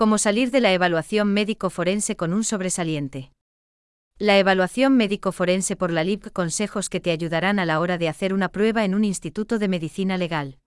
Cómo salir de la evaluación médico-forense con un sobresaliente. La evaluación médico-forense por la LIB consejos que te ayudarán a la hora de hacer una prueba en un instituto de medicina legal.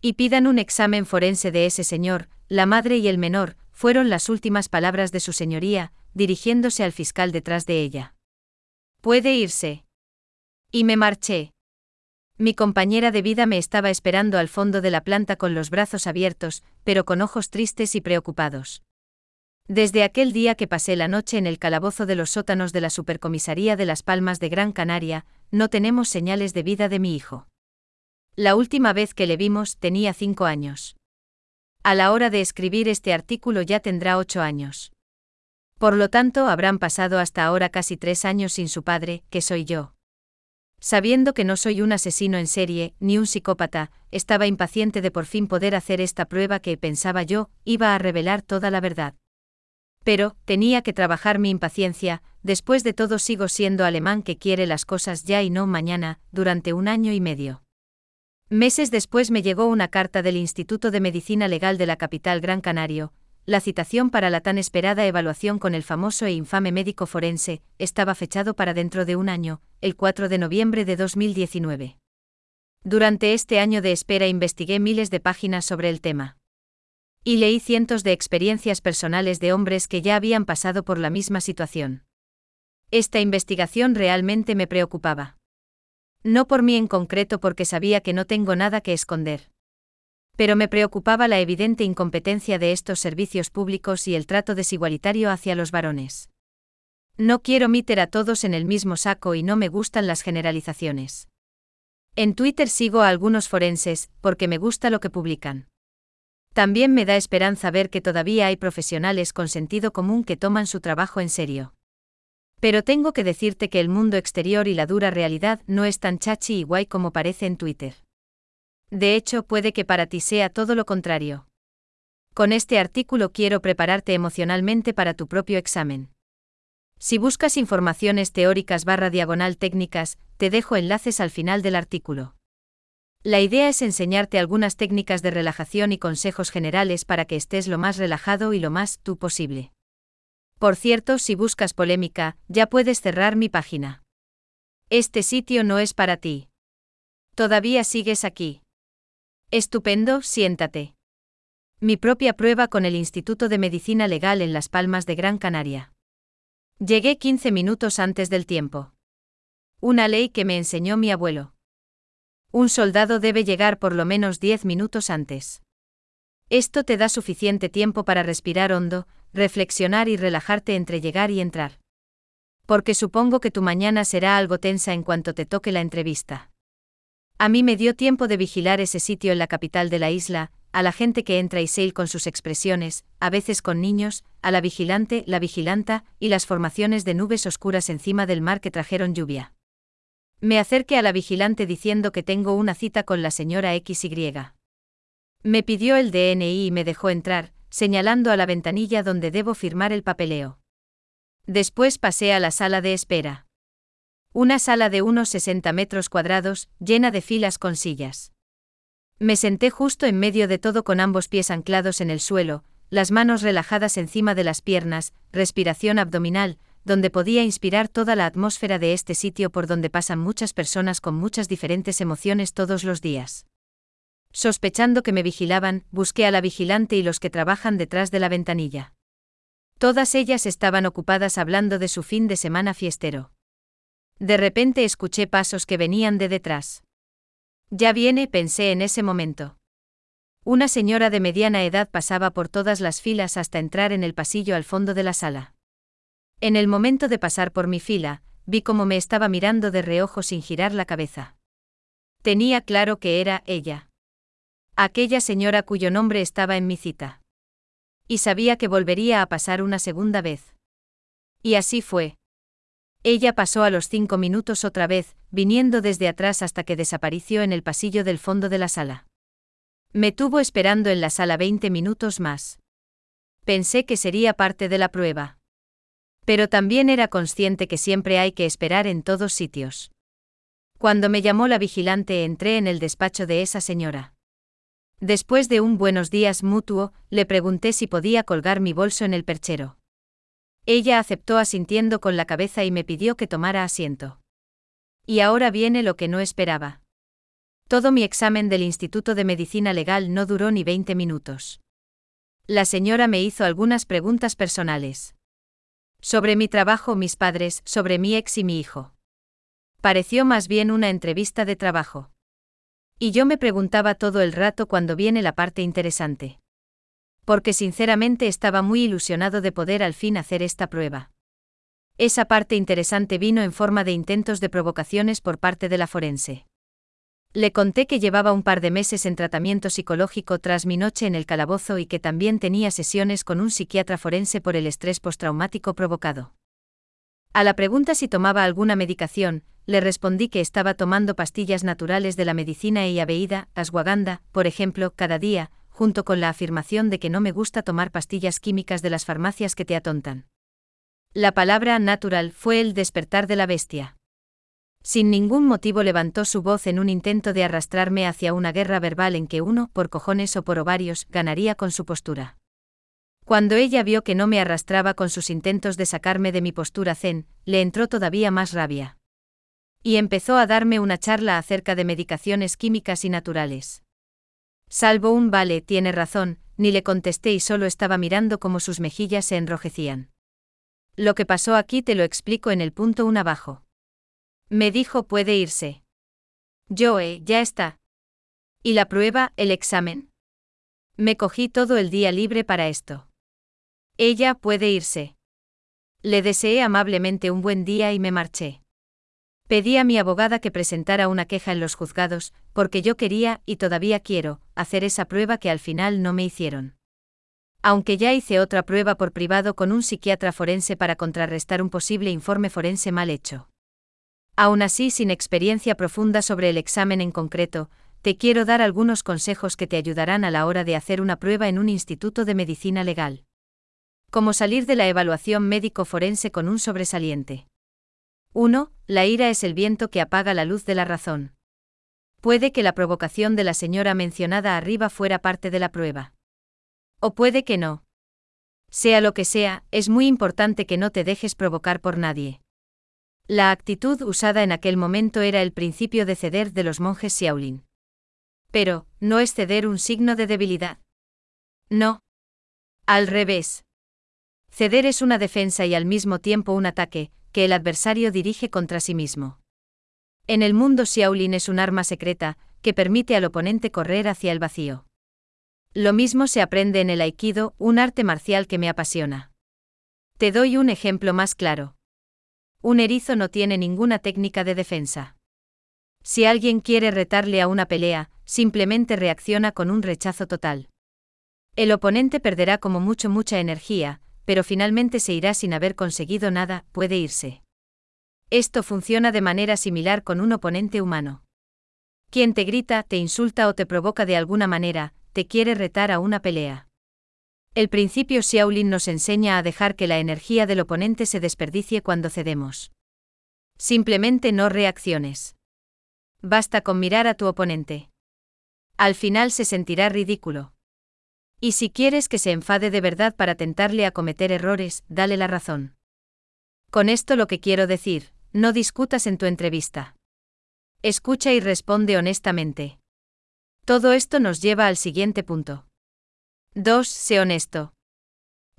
Y pidan un examen forense de ese señor, la madre y el menor, fueron las últimas palabras de su señoría, dirigiéndose al fiscal detrás de ella. Puede irse. Y me marché. Mi compañera de vida me estaba esperando al fondo de la planta con los brazos abiertos, pero con ojos tristes y preocupados. Desde aquel día que pasé la noche en el calabozo de los sótanos de la Supercomisaría de Las Palmas de Gran Canaria, no tenemos señales de vida de mi hijo. La última vez que le vimos tenía cinco años. A la hora de escribir este artículo ya tendrá ocho años. Por lo tanto, habrán pasado hasta ahora casi tres años sin su padre, que soy yo. Sabiendo que no soy un asesino en serie, ni un psicópata, estaba impaciente de por fin poder hacer esta prueba que, pensaba yo, iba a revelar toda la verdad. Pero, tenía que trabajar mi impaciencia, después de todo sigo siendo alemán que quiere las cosas ya y no mañana, durante un año y medio. Meses después me llegó una carta del Instituto de Medicina Legal de la capital Gran Canario, la citación para la tan esperada evaluación con el famoso e infame médico forense estaba fechado para dentro de un año, el 4 de noviembre de 2019. Durante este año de espera investigué miles de páginas sobre el tema. Y leí cientos de experiencias personales de hombres que ya habían pasado por la misma situación. Esta investigación realmente me preocupaba. No por mí en concreto porque sabía que no tengo nada que esconder pero me preocupaba la evidente incompetencia de estos servicios públicos y el trato desigualitario hacia los varones. No quiero meter a todos en el mismo saco y no me gustan las generalizaciones. En Twitter sigo a algunos forenses, porque me gusta lo que publican. También me da esperanza ver que todavía hay profesionales con sentido común que toman su trabajo en serio. Pero tengo que decirte que el mundo exterior y la dura realidad no es tan chachi y guay como parece en Twitter. De hecho, puede que para ti sea todo lo contrario. Con este artículo quiero prepararte emocionalmente para tu propio examen. Si buscas informaciones teóricas barra diagonal técnicas, te dejo enlaces al final del artículo. La idea es enseñarte algunas técnicas de relajación y consejos generales para que estés lo más relajado y lo más tú posible. Por cierto, si buscas polémica, ya puedes cerrar mi página. Este sitio no es para ti. Todavía sigues aquí. Estupendo, siéntate. Mi propia prueba con el Instituto de Medicina Legal en Las Palmas de Gran Canaria. Llegué 15 minutos antes del tiempo. Una ley que me enseñó mi abuelo. Un soldado debe llegar por lo menos 10 minutos antes. Esto te da suficiente tiempo para respirar hondo, reflexionar y relajarte entre llegar y entrar. Porque supongo que tu mañana será algo tensa en cuanto te toque la entrevista. A mí me dio tiempo de vigilar ese sitio en la capital de la isla, a la gente que entra y sale con sus expresiones, a veces con niños, a la vigilante, la vigilanta, y las formaciones de nubes oscuras encima del mar que trajeron lluvia. Me acerqué a la vigilante diciendo que tengo una cita con la señora XY. Me pidió el DNI y me dejó entrar, señalando a la ventanilla donde debo firmar el papeleo. Después pasé a la sala de espera. Una sala de unos 60 metros cuadrados, llena de filas con sillas. Me senté justo en medio de todo con ambos pies anclados en el suelo, las manos relajadas encima de las piernas, respiración abdominal, donde podía inspirar toda la atmósfera de este sitio por donde pasan muchas personas con muchas diferentes emociones todos los días. Sospechando que me vigilaban, busqué a la vigilante y los que trabajan detrás de la ventanilla. Todas ellas estaban ocupadas hablando de su fin de semana fiestero. De repente escuché pasos que venían de detrás. Ya viene, pensé en ese momento. Una señora de mediana edad pasaba por todas las filas hasta entrar en el pasillo al fondo de la sala. En el momento de pasar por mi fila, vi cómo me estaba mirando de reojo sin girar la cabeza. Tenía claro que era ella. Aquella señora cuyo nombre estaba en mi cita. Y sabía que volvería a pasar una segunda vez. Y así fue, ella pasó a los cinco minutos otra vez, viniendo desde atrás hasta que desapareció en el pasillo del fondo de la sala. Me tuvo esperando en la sala 20 minutos más. Pensé que sería parte de la prueba. Pero también era consciente que siempre hay que esperar en todos sitios. Cuando me llamó la vigilante entré en el despacho de esa señora. Después de un buenos días mutuo, le pregunté si podía colgar mi bolso en el perchero. Ella aceptó asintiendo con la cabeza y me pidió que tomara asiento. Y ahora viene lo que no esperaba. Todo mi examen del Instituto de Medicina Legal no duró ni 20 minutos. La señora me hizo algunas preguntas personales. Sobre mi trabajo, mis padres, sobre mi ex y mi hijo. Pareció más bien una entrevista de trabajo. Y yo me preguntaba todo el rato cuando viene la parte interesante. Porque sinceramente estaba muy ilusionado de poder al fin hacer esta prueba. Esa parte interesante vino en forma de intentos de provocaciones por parte de la forense. Le conté que llevaba un par de meses en tratamiento psicológico tras mi noche en el calabozo y que también tenía sesiones con un psiquiatra forense por el estrés postraumático provocado. A la pregunta si tomaba alguna medicación, le respondí que estaba tomando pastillas naturales de la medicina y aveída, aswaganda, por ejemplo, cada día, junto con la afirmación de que no me gusta tomar pastillas químicas de las farmacias que te atontan. La palabra natural fue el despertar de la bestia. Sin ningún motivo levantó su voz en un intento de arrastrarme hacia una guerra verbal en que uno, por cojones o por ovarios, ganaría con su postura. Cuando ella vio que no me arrastraba con sus intentos de sacarme de mi postura zen, le entró todavía más rabia y empezó a darme una charla acerca de medicaciones químicas y naturales. Salvo un vale, tiene razón, ni le contesté y solo estaba mirando cómo sus mejillas se enrojecían. Lo que pasó aquí te lo explico en el punto un abajo. Me dijo puede irse. Yo, eh, ya está. ¿Y la prueba, el examen? Me cogí todo el día libre para esto. Ella puede irse. Le deseé amablemente un buen día y me marché. Pedí a mi abogada que presentara una queja en los juzgados, porque yo quería, y todavía quiero, hacer esa prueba que al final no me hicieron. Aunque ya hice otra prueba por privado con un psiquiatra forense para contrarrestar un posible informe forense mal hecho. Aún así, sin experiencia profunda sobre el examen en concreto, te quiero dar algunos consejos que te ayudarán a la hora de hacer una prueba en un instituto de medicina legal. Cómo salir de la evaluación médico forense con un sobresaliente. 1. La ira es el viento que apaga la luz de la razón. Puede que la provocación de la señora mencionada arriba fuera parte de la prueba. O puede que no. Sea lo que sea, es muy importante que no te dejes provocar por nadie. La actitud usada en aquel momento era el principio de ceder de los monjes Xiaolin. Pero, ¿no es ceder un signo de debilidad? No. Al revés. Ceder es una defensa y al mismo tiempo un ataque, que el adversario dirige contra sí mismo. En el mundo Xiaolin es un arma secreta, que permite al oponente correr hacia el vacío. Lo mismo se aprende en el Aikido, un arte marcial que me apasiona. Te doy un ejemplo más claro. Un erizo no tiene ninguna técnica de defensa. Si alguien quiere retarle a una pelea, simplemente reacciona con un rechazo total. El oponente perderá como mucho mucha energía, pero finalmente se irá sin haber conseguido nada, puede irse. Esto funciona de manera similar con un oponente humano. Quien te grita, te insulta o te provoca de alguna manera, te quiere retar a una pelea. El principio Xiaolin nos enseña a dejar que la energía del oponente se desperdicie cuando cedemos. Simplemente no reacciones. Basta con mirar a tu oponente. Al final se sentirá ridículo. Y si quieres que se enfade de verdad para tentarle a cometer errores, dale la razón. Con esto lo que quiero decir, no discutas en tu entrevista. Escucha y responde honestamente. Todo esto nos lleva al siguiente punto. 2. Sé honesto.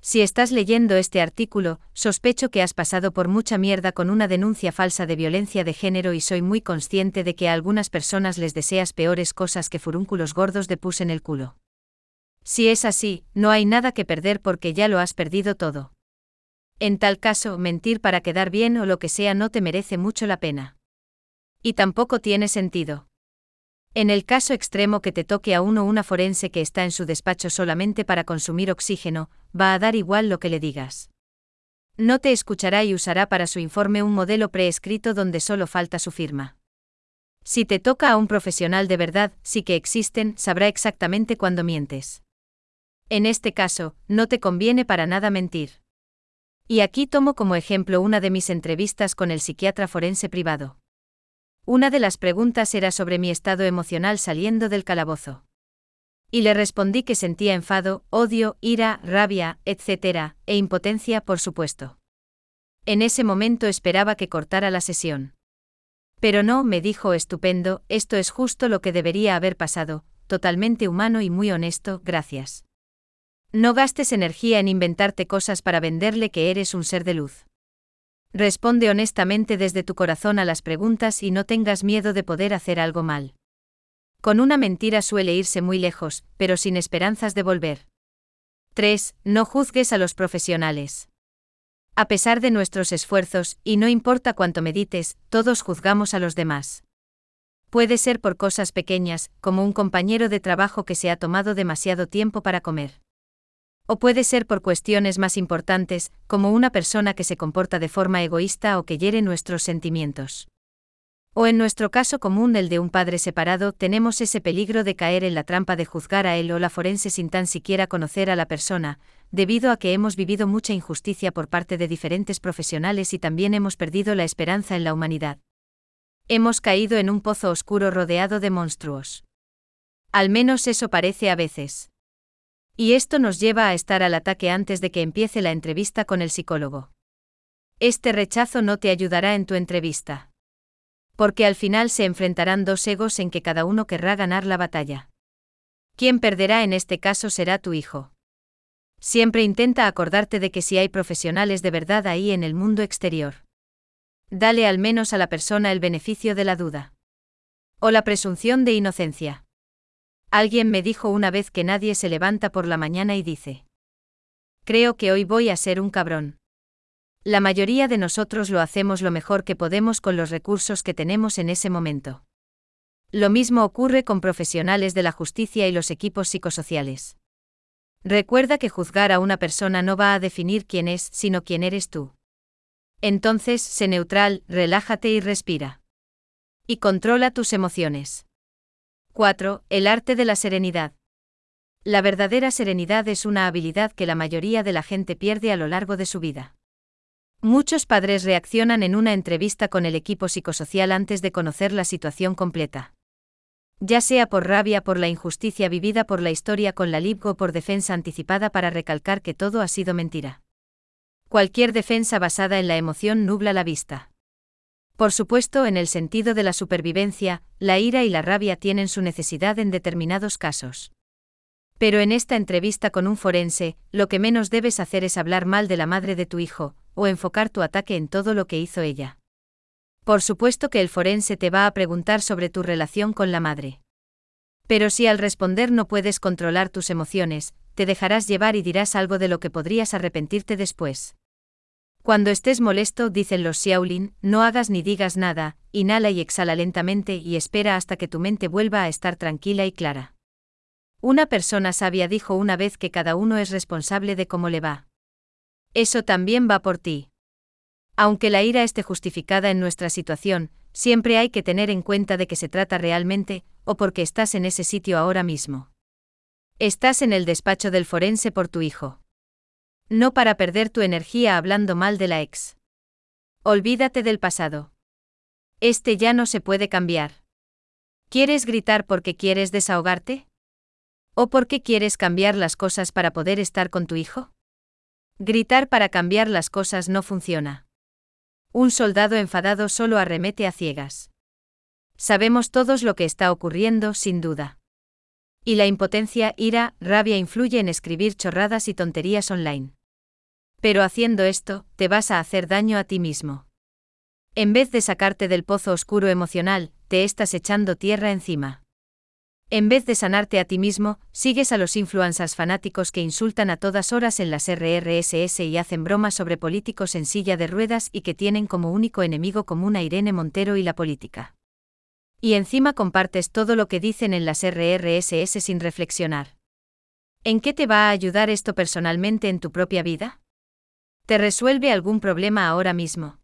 Si estás leyendo este artículo, sospecho que has pasado por mucha mierda con una denuncia falsa de violencia de género y soy muy consciente de que a algunas personas les deseas peores cosas que furúnculos gordos de pus en el culo. Si es así, no hay nada que perder porque ya lo has perdido todo. En tal caso, mentir para quedar bien o lo que sea no te merece mucho la pena. Y tampoco tiene sentido. En el caso extremo que te toque a uno una forense que está en su despacho solamente para consumir oxígeno, va a dar igual lo que le digas. No te escuchará y usará para su informe un modelo preescrito donde solo falta su firma. Si te toca a un profesional de verdad, sí que existen, sabrá exactamente cuándo mientes. En este caso, no te conviene para nada mentir. Y aquí tomo como ejemplo una de mis entrevistas con el psiquiatra forense privado. Una de las preguntas era sobre mi estado emocional saliendo del calabozo. Y le respondí que sentía enfado, odio, ira, rabia, etc., e impotencia, por supuesto. En ese momento esperaba que cortara la sesión. Pero no, me dijo estupendo, esto es justo lo que debería haber pasado, totalmente humano y muy honesto, gracias. No gastes energía en inventarte cosas para venderle que eres un ser de luz. Responde honestamente desde tu corazón a las preguntas y no tengas miedo de poder hacer algo mal. Con una mentira suele irse muy lejos, pero sin esperanzas de volver. 3. No juzgues a los profesionales. A pesar de nuestros esfuerzos, y no importa cuánto medites, todos juzgamos a los demás. Puede ser por cosas pequeñas, como un compañero de trabajo que se ha tomado demasiado tiempo para comer. O puede ser por cuestiones más importantes, como una persona que se comporta de forma egoísta o que hiere nuestros sentimientos. O en nuestro caso común el de un padre separado, tenemos ese peligro de caer en la trampa de juzgar a él o la forense sin tan siquiera conocer a la persona, debido a que hemos vivido mucha injusticia por parte de diferentes profesionales y también hemos perdido la esperanza en la humanidad. Hemos caído en un pozo oscuro rodeado de monstruos. Al menos eso parece a veces. Y esto nos lleva a estar al ataque antes de que empiece la entrevista con el psicólogo. Este rechazo no te ayudará en tu entrevista. Porque al final se enfrentarán dos egos en que cada uno querrá ganar la batalla. Quien perderá en este caso será tu hijo. Siempre intenta acordarte de que si hay profesionales de verdad ahí en el mundo exterior. Dale al menos a la persona el beneficio de la duda. O la presunción de inocencia. Alguien me dijo una vez que nadie se levanta por la mañana y dice. Creo que hoy voy a ser un cabrón. La mayoría de nosotros lo hacemos lo mejor que podemos con los recursos que tenemos en ese momento. Lo mismo ocurre con profesionales de la justicia y los equipos psicosociales. Recuerda que juzgar a una persona no va a definir quién es, sino quién eres tú. Entonces, sé neutral, relájate y respira. Y controla tus emociones. 4. El arte de la serenidad. La verdadera serenidad es una habilidad que la mayoría de la gente pierde a lo largo de su vida. Muchos padres reaccionan en una entrevista con el equipo psicosocial antes de conocer la situación completa ya sea por rabia por la injusticia vivida por la historia con la LIB o por defensa anticipada para recalcar que todo ha sido mentira. Cualquier defensa basada en la emoción nubla la vista. Por supuesto, en el sentido de la supervivencia, la ira y la rabia tienen su necesidad en determinados casos. Pero en esta entrevista con un forense, lo que menos debes hacer es hablar mal de la madre de tu hijo, o enfocar tu ataque en todo lo que hizo ella. Por supuesto que el forense te va a preguntar sobre tu relación con la madre. Pero si al responder no puedes controlar tus emociones, te dejarás llevar y dirás algo de lo que podrías arrepentirte después. Cuando estés molesto, dicen los Xiaolin, no hagas ni digas nada, inhala y exhala lentamente y espera hasta que tu mente vuelva a estar tranquila y clara. Una persona sabia dijo una vez que cada uno es responsable de cómo le va. Eso también va por ti. Aunque la ira esté justificada en nuestra situación, siempre hay que tener en cuenta de que se trata realmente, o porque estás en ese sitio ahora mismo. Estás en el despacho del forense por tu hijo. No para perder tu energía hablando mal de la ex. Olvídate del pasado. Este ya no se puede cambiar. ¿Quieres gritar porque quieres desahogarte? ¿O porque quieres cambiar las cosas para poder estar con tu hijo? Gritar para cambiar las cosas no funciona. Un soldado enfadado solo arremete a ciegas. Sabemos todos lo que está ocurriendo, sin duda. Y la impotencia, ira, rabia influye en escribir chorradas y tonterías online. Pero haciendo esto, te vas a hacer daño a ti mismo. En vez de sacarte del pozo oscuro emocional, te estás echando tierra encima. En vez de sanarte a ti mismo, sigues a los influencers fanáticos que insultan a todas horas en las RRSS y hacen bromas sobre políticos en silla de ruedas y que tienen como único enemigo común a Irene Montero y la política. Y encima compartes todo lo que dicen en las RRSS sin reflexionar. ¿En qué te va a ayudar esto personalmente en tu propia vida? ¿Te resuelve algún problema ahora mismo?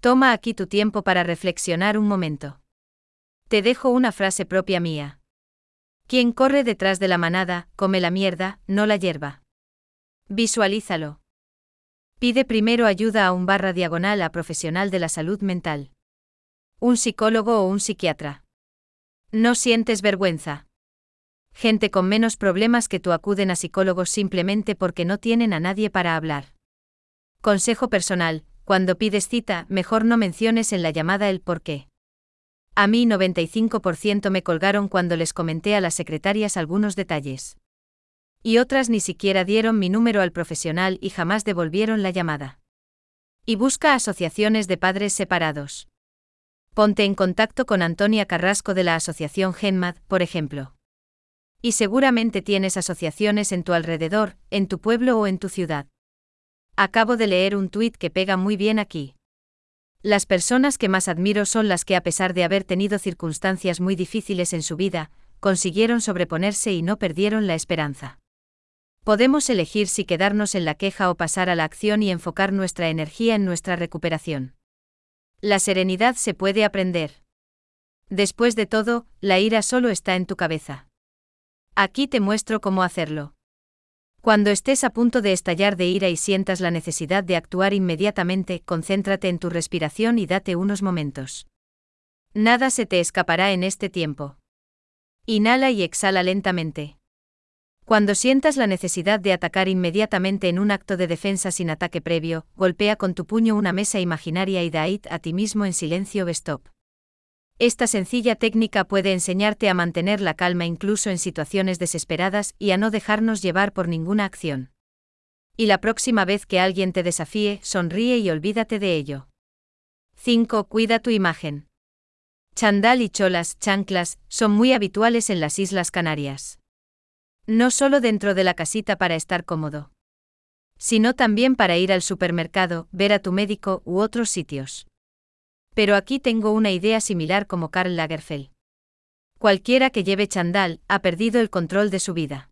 Toma aquí tu tiempo para reflexionar un momento. Te dejo una frase propia mía. Quien corre detrás de la manada, come la mierda, no la hierba. Visualízalo. Pide primero ayuda a un barra diagonal a profesional de la salud mental. Un psicólogo o un psiquiatra. No sientes vergüenza. Gente con menos problemas que tú acuden a psicólogos simplemente porque no tienen a nadie para hablar. Consejo personal, cuando pides cita, mejor no menciones en la llamada el por qué. A mí 95% me colgaron cuando les comenté a las secretarias algunos detalles. Y otras ni siquiera dieron mi número al profesional y jamás devolvieron la llamada. Y busca asociaciones de padres separados. Ponte en contacto con Antonia Carrasco de la Asociación Genmad, por ejemplo. Y seguramente tienes asociaciones en tu alrededor, en tu pueblo o en tu ciudad. Acabo de leer un tuit que pega muy bien aquí. Las personas que más admiro son las que a pesar de haber tenido circunstancias muy difíciles en su vida, consiguieron sobreponerse y no perdieron la esperanza. Podemos elegir si quedarnos en la queja o pasar a la acción y enfocar nuestra energía en nuestra recuperación. La serenidad se puede aprender. Después de todo, la ira solo está en tu cabeza. Aquí te muestro cómo hacerlo. Cuando estés a punto de estallar de ira y sientas la necesidad de actuar inmediatamente, concéntrate en tu respiración y date unos momentos. Nada se te escapará en este tiempo. Inhala y exhala lentamente. Cuando sientas la necesidad de atacar inmediatamente en un acto de defensa sin ataque previo, golpea con tu puño una mesa imaginaria y daid a ti mismo en silencio stop. Esta sencilla técnica puede enseñarte a mantener la calma incluso en situaciones desesperadas y a no dejarnos llevar por ninguna acción. Y la próxima vez que alguien te desafíe, sonríe y olvídate de ello. 5. Cuida tu imagen. Chandal y cholas, chanclas, son muy habituales en las Islas Canarias. No solo dentro de la casita para estar cómodo, sino también para ir al supermercado, ver a tu médico u otros sitios. Pero aquí tengo una idea similar como Karl Lagerfeld. Cualquiera que lleve chandal ha perdido el control de su vida.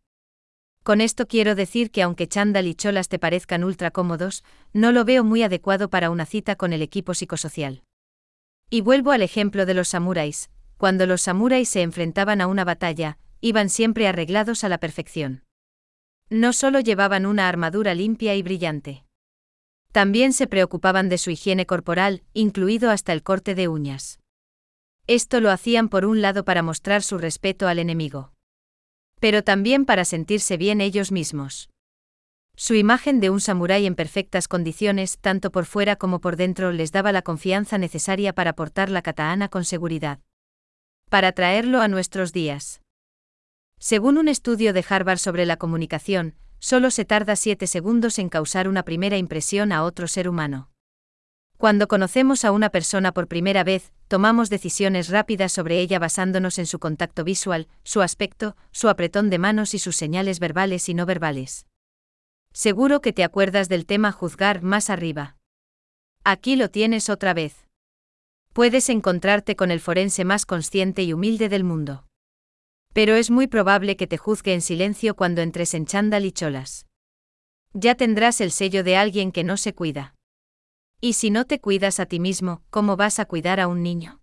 Con esto quiero decir que aunque chandal y cholas te parezcan ultra cómodos, no lo veo muy adecuado para una cita con el equipo psicosocial. Y vuelvo al ejemplo de los samuráis, cuando los samuráis se enfrentaban a una batalla, iban siempre arreglados a la perfección. No solo llevaban una armadura limpia y brillante. También se preocupaban de su higiene corporal, incluido hasta el corte de uñas. Esto lo hacían por un lado para mostrar su respeto al enemigo. Pero también para sentirse bien ellos mismos. Su imagen de un samurái en perfectas condiciones, tanto por fuera como por dentro, les daba la confianza necesaria para portar la katana con seguridad. Para traerlo a nuestros días. Según un estudio de Harvard sobre la comunicación, solo se tarda 7 segundos en causar una primera impresión a otro ser humano. Cuando conocemos a una persona por primera vez, tomamos decisiones rápidas sobre ella basándonos en su contacto visual, su aspecto, su apretón de manos y sus señales verbales y no verbales. Seguro que te acuerdas del tema juzgar más arriba. Aquí lo tienes otra vez. Puedes encontrarte con el forense más consciente y humilde del mundo. Pero es muy probable que te juzgue en silencio cuando entres en chándal y cholas. Ya tendrás el sello de alguien que no se cuida. Y si no te cuidas a ti mismo, ¿cómo vas a cuidar a un niño?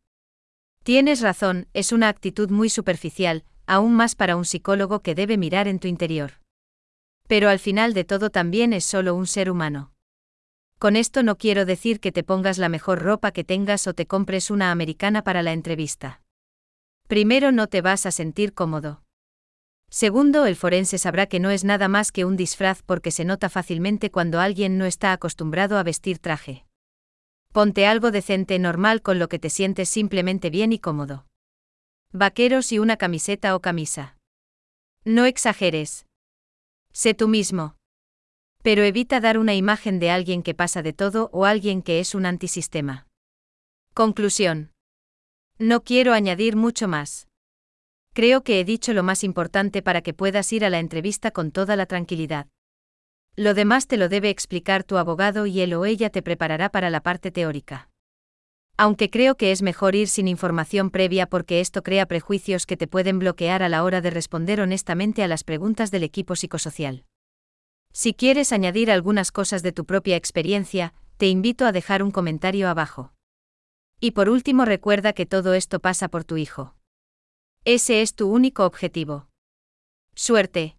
Tienes razón, es una actitud muy superficial, aún más para un psicólogo que debe mirar en tu interior. Pero al final de todo también es solo un ser humano. Con esto no quiero decir que te pongas la mejor ropa que tengas o te compres una americana para la entrevista. Primero, no te vas a sentir cómodo. Segundo, el forense sabrá que no es nada más que un disfraz porque se nota fácilmente cuando alguien no está acostumbrado a vestir traje. Ponte algo decente normal con lo que te sientes simplemente bien y cómodo. Vaqueros y una camiseta o camisa. No exageres. Sé tú mismo. Pero evita dar una imagen de alguien que pasa de todo o alguien que es un antisistema. Conclusión. No quiero añadir mucho más. Creo que he dicho lo más importante para que puedas ir a la entrevista con toda la tranquilidad. Lo demás te lo debe explicar tu abogado y él o ella te preparará para la parte teórica. Aunque creo que es mejor ir sin información previa porque esto crea prejuicios que te pueden bloquear a la hora de responder honestamente a las preguntas del equipo psicosocial. Si quieres añadir algunas cosas de tu propia experiencia, te invito a dejar un comentario abajo. Y por último recuerda que todo esto pasa por tu hijo. Ese es tu único objetivo. Suerte.